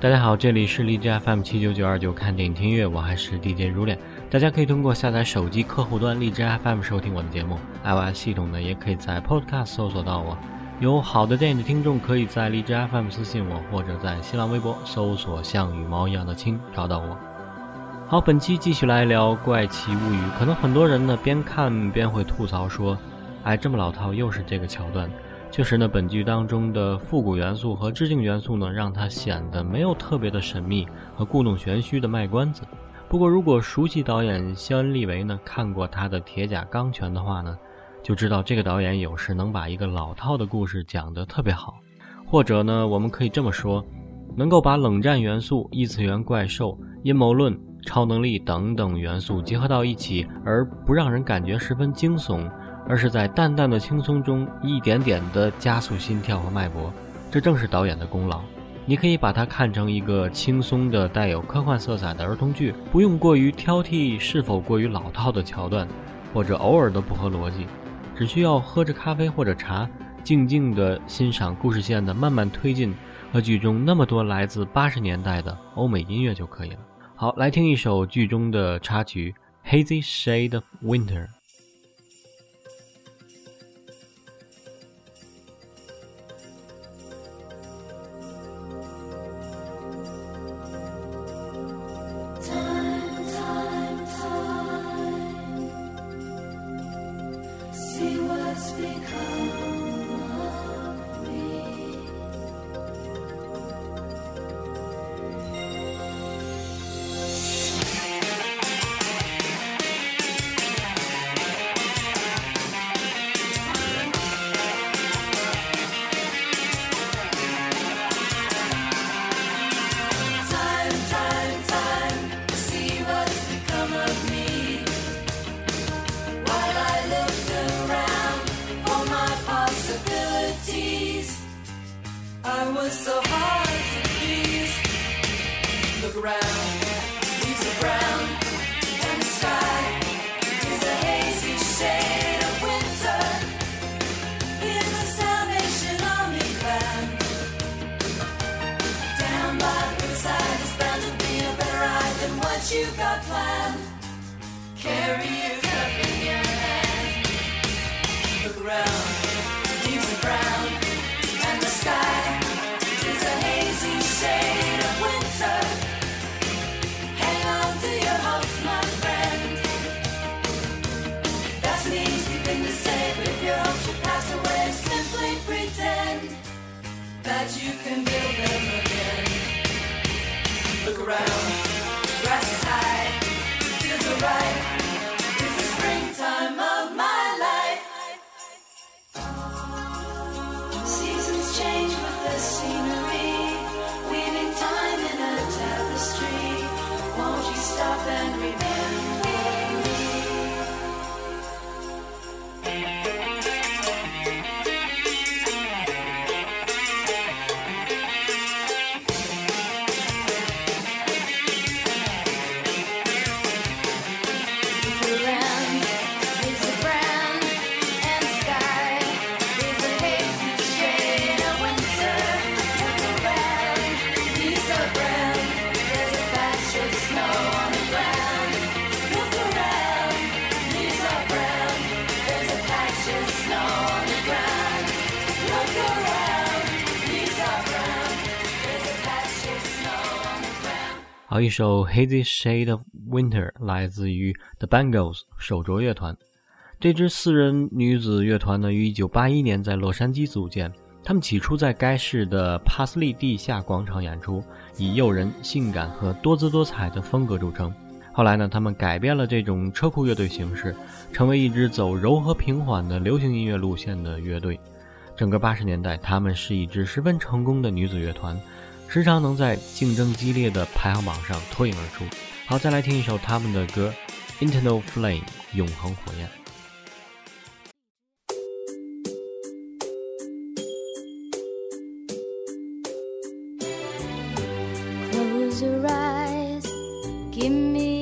大家好，这里是荔枝 FM 七九九二九看电影听音乐，我还是 DJ 如恋。大家可以通过下载手机客户端荔枝 FM 收听我的节目，iOS 系统呢也可以在 Podcast 搜索到我。有好的电影的听众可以在荔枝 FM 私信我，或者在新浪微博搜索像羽毛一样的青找到我。好，本期继续来聊《怪奇物语》，可能很多人呢边看边会吐槽说：“哎，这么老套，又是这个桥段。”确实呢，本剧当中的复古元素和致敬元素呢，让它显得没有特别的神秘和故弄玄虚的卖关子。不过，如果熟悉导演肖恩·利维呢，看过他的《铁甲钢拳》的话呢，就知道这个导演有时能把一个老套的故事讲得特别好。或者呢，我们可以这么说，能够把冷战元素、异次元怪兽、阴谋论、超能力等等元素结合到一起，而不让人感觉十分惊悚。而是在淡淡的轻松中，一点点地加速心跳和脉搏，这正是导演的功劳。你可以把它看成一个轻松的、带有科幻色彩的儿童剧，不用过于挑剔是否过于老套的桥段，或者偶尔的不合逻辑，只需要喝着咖啡或者茶，静静地欣赏故事线的慢慢推进和剧中那么多来自八十年代的欧美音乐就可以了。好，来听一首剧中的插曲《Hazy Shade of Winter》。You got planned. Carry your 好一首 Hazy Shade of Winter》来自于 The Bangles 手镯乐团。这支四人女子乐团呢，于1981年在洛杉矶组建。他们起初在该市的帕斯利地下广场演出，以诱人、性感和多姿多彩的风格著称。后来呢，他们改变了这种车库乐队形式，成为一支走柔和平缓的流行音乐路线的乐队。整个80年代，他们是一支十分成功的女子乐团。时常能在竞争激烈的排行榜上脱颖而出。好，再来听一首他们的歌，Internal Flame，永恒火焰。Close your eyes，give me。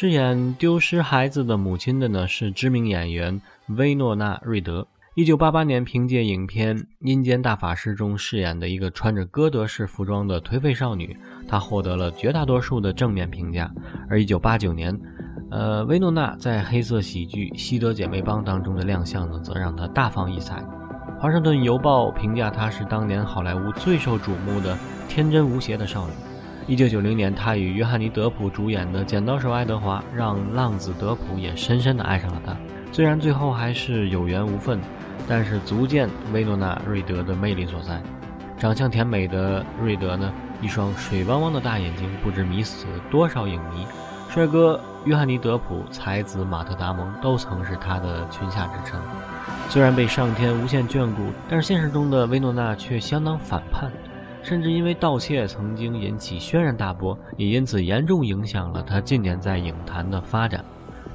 饰演丢失孩子的母亲的呢是知名演员薇诺娜·瑞德。一九八八年，凭借影片《阴间大法师》中饰演的一个穿着哥德式服装的颓废少女，她获得了绝大多数的正面评价。而一九八九年，呃，薇诺娜在黑色喜剧《西德姐妹帮》当中的亮相呢，则让她大放异彩。《华盛顿邮报》评价她是当年好莱坞最受瞩目的天真无邪的少女。一九九零年，他与约翰尼·德普主演的《剪刀手爱德华》让浪子德普也深深地爱上了她。虽然最后还是有缘无分，但是足见薇诺娜·瑞德的魅力所在。长相甜美的瑞德呢，一双水汪汪的大眼睛，不知迷死多少影迷。帅哥约翰尼·德普、才子马特·达蒙都曾是他的裙下之臣。虽然被上天无限眷顾，但是现实中的薇诺娜却相当反叛，甚至因为盗窃曾经引起轩然大波，也因此严重影响了他近年在影坛的发展。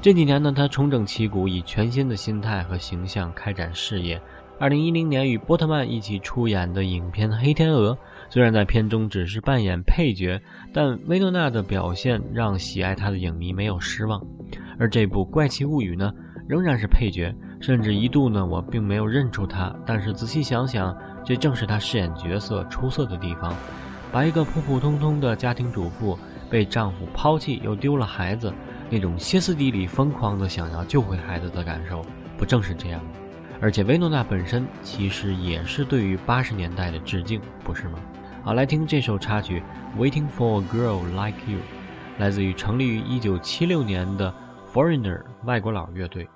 这几年呢，他重整旗鼓，以全新的心态和形象开展事业。二零一零年与波特曼一起出演的影片《黑天鹅》，虽然在片中只是扮演配角，但薇诺娜的表现让喜爱她的影迷没有失望。而这部《怪奇物语》呢，仍然是配角，甚至一度呢，我并没有认出他。但是仔细想想，这正是她饰演角色出色的地方。把一个普普通通的家庭主妇被丈夫抛弃又丢了孩子，那种歇斯底里、疯狂的想要救回孩子的感受，不正是这样吗？而且薇诺娜本身其实也是对于八十年代的致敬，不是吗？好，来听这首插曲《Waiting for a Girl Like You》，来自于成立于一九七六年的 Foreigner 外国佬乐队。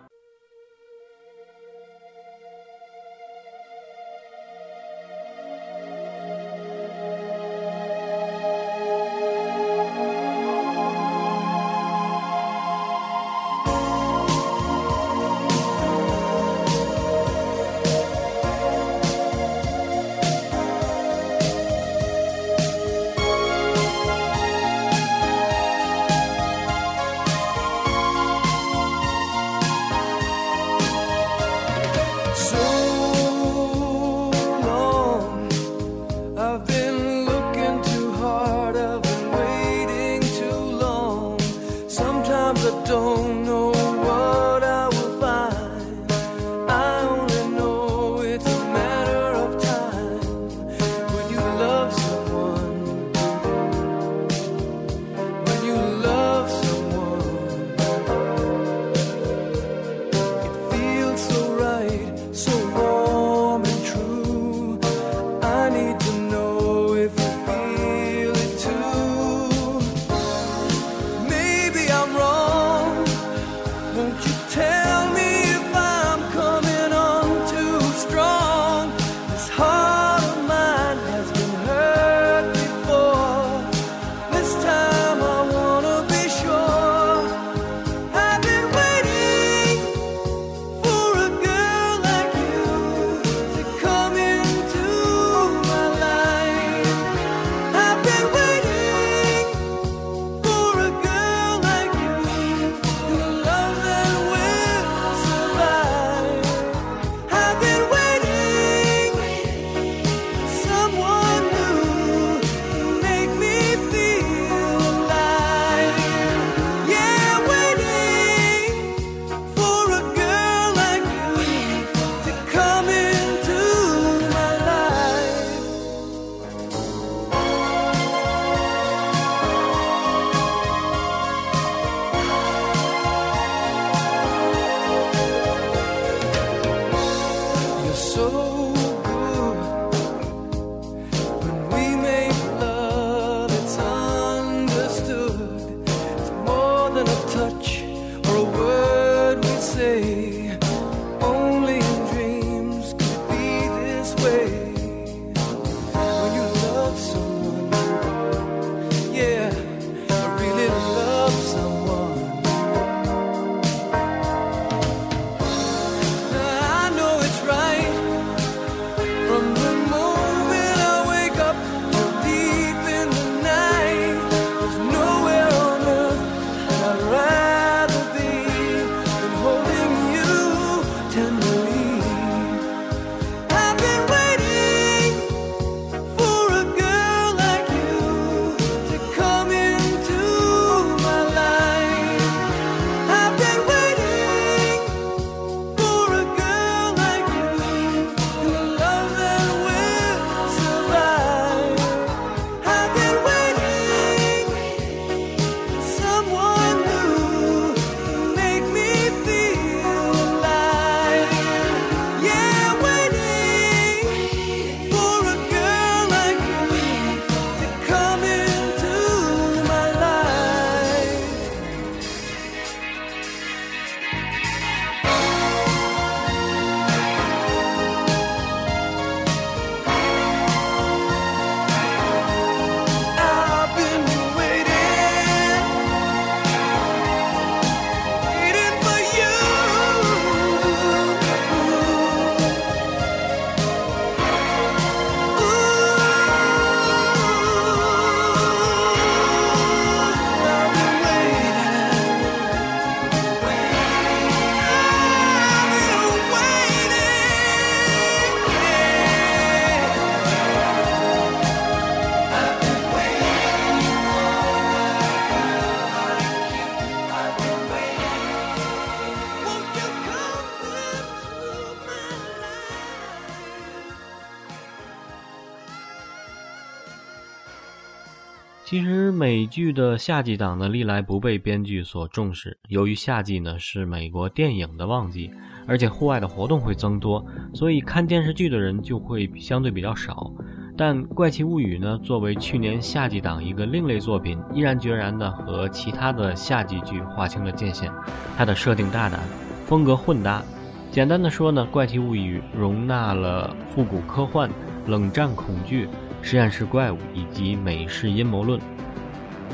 剧的夏季档呢，历来不被编剧所重视。由于夏季呢是美国电影的旺季，而且户外的活动会增多，所以看电视剧的人就会相对比较少。但《怪奇物语》呢，作为去年夏季档一个另类作品，毅然决然地和其他的夏季剧划清了界限。它的设定大胆，风格混搭。简单的说呢，《怪奇物语》容纳了复古科幻、冷战恐惧。实验室怪物以及美式阴谋论，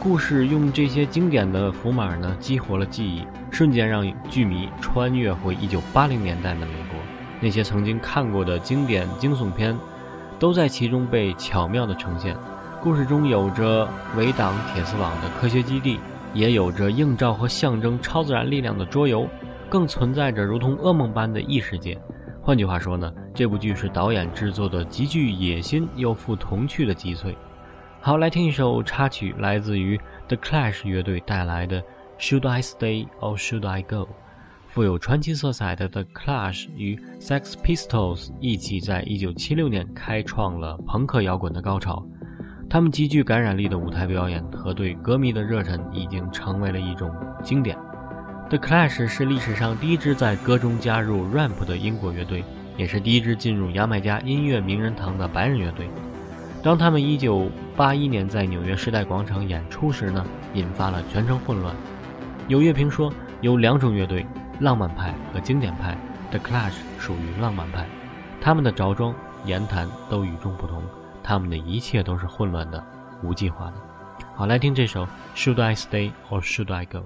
故事用这些经典的符码呢，激活了记忆，瞬间让剧迷穿越回一九八零年代的美国。那些曾经看过的经典惊悚片，都在其中被巧妙地呈现。故事中有着围挡铁丝网的科学基地，也有着映照和象征超自然力量的桌游，更存在着如同噩梦般的异世界。换句话说呢，这部剧是导演制作的极具野心又富童趣的击碎。好，来听一首插曲，来自于 The Clash 乐队带来的《Should I Stay or Should I Go》。富有传奇色彩的 The Clash 与 Sex Pistols 一起在1976年开创了朋克摇滚的高潮。他们极具感染力的舞台表演和对歌迷的热忱已经成为了一种经典。The Clash 是历史上第一支在歌中加入 ramp 的英国乐队，也是第一支进入牙买加音乐名人堂的白人乐队。当他们1981年在纽约时代广场演出时呢，引发了全城混乱。有乐评说，有两种乐队，浪漫派和经典派。The Clash 属于浪漫派，他们的着装、言谈都与众不同，他们的一切都是混乱的、无计划的。好，来听这首 Should I Stay or Should I Go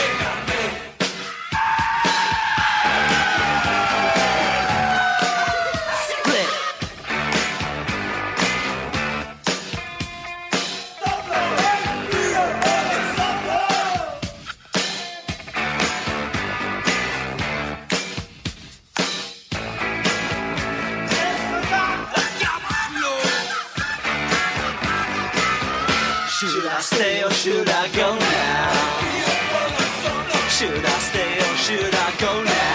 Should I stay or should I go now?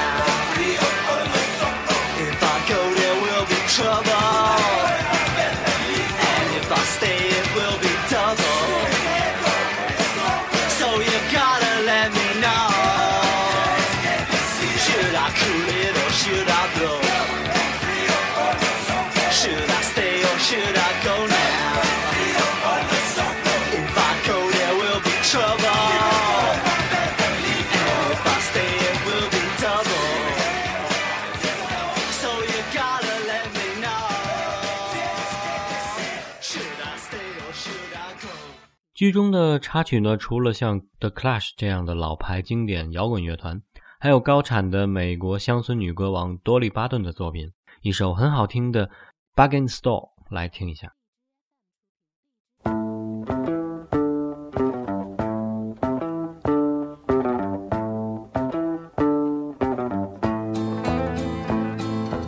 剧中的插曲呢，除了像 The Clash 这样的老牌经典摇滚乐团，还有高产的美国乡村女歌王多莉·巴顿的作品，一首很好听的《Bargain Store》，来听一下。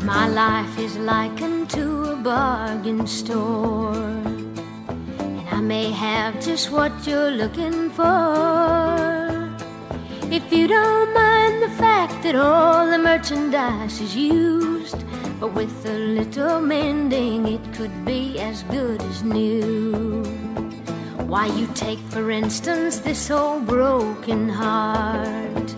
My life is like a to a bargain store. May have just what you're looking for. If you don't mind the fact that all the merchandise is used, but with a little mending, it could be as good as new. Why, you take, for instance, this old broken heart.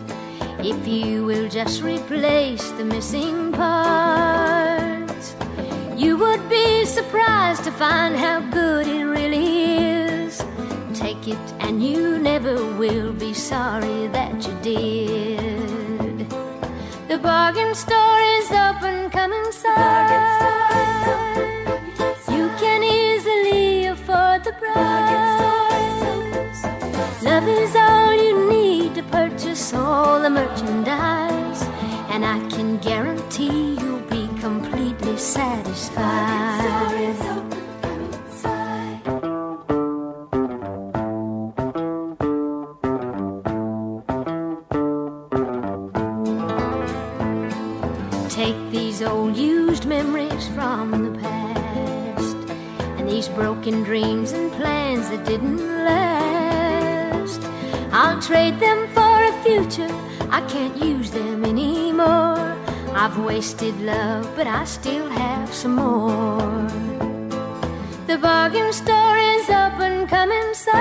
If you will just replace the missing parts, you would be surprised to find how good it really is. Take it and you never will be sorry that you did. The bargain store is open, come inside. You can easily afford the price. Love is all you need to purchase all the merchandise, and I can guarantee you'll be completely satisfied. But I still have some more. The bargain store is open, come inside.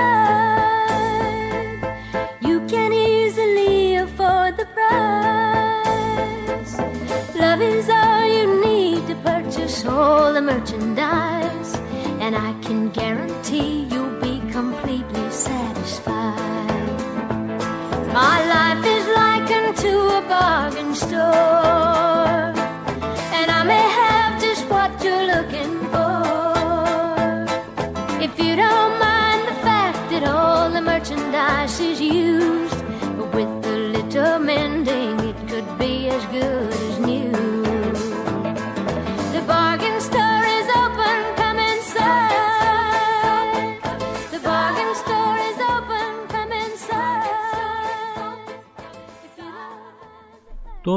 You can easily afford the price. Love is all you need to purchase all the merchandise,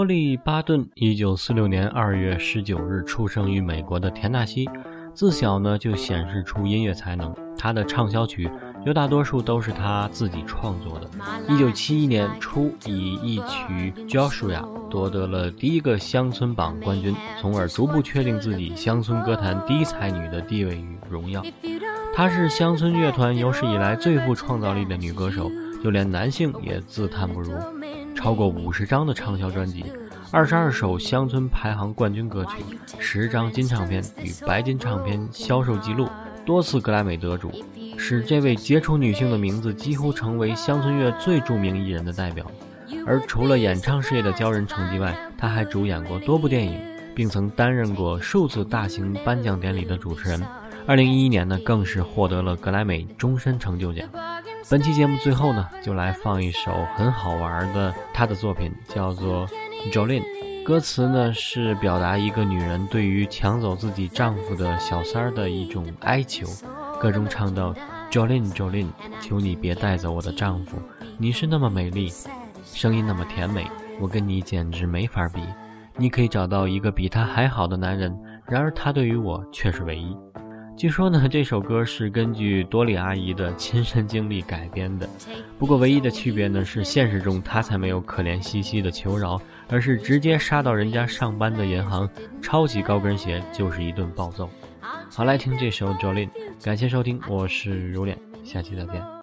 don't 多利·巴顿，一九四六年二月十九日出生于美国的田纳西，自小呢就显示出音乐才能。他的畅销曲绝大多数都是他自己创作的。一九七一年初，以一曲《Joshua》夺得了第一个乡村榜冠军，从而逐步确定自己乡村歌坛第一才女的地位与荣耀。她是乡村乐团有史以来最富创造力的女歌手，就连男性也自叹不如。超过五十张的畅销专辑，二十二首乡村排行冠军歌曲，十张金唱片与白金唱片销售记录，多次格莱美得主，使这位杰出女性的名字几乎成为乡村乐最著名艺人的代表。而除了演唱事业的骄人成绩外，她还主演过多部电影，并曾担任过数次大型颁奖典礼的主持人。二零一一年呢，更是获得了格莱美终身成就奖。本期节目最后呢，就来放一首很好玩的她的作品，叫做《Jolene》。歌词呢是表达一个女人对于抢走自己丈夫的小三儿的一种哀求。歌中唱到：“Jolene Jolene，求你别带走我的丈夫，你是那么美丽，声音那么甜美，我跟你简直没法比。你可以找到一个比他还好的男人，然而他对于我却是唯一。”据说呢，这首歌是根据多莉阿姨的亲身经历改编的。不过，唯一的区别呢是，现实中她才没有可怜兮兮的求饶，而是直接杀到人家上班的银行，抄起高跟鞋就是一顿暴揍。好，来听这首《Jolin，》，感谢收听，我是如脸，下期再见。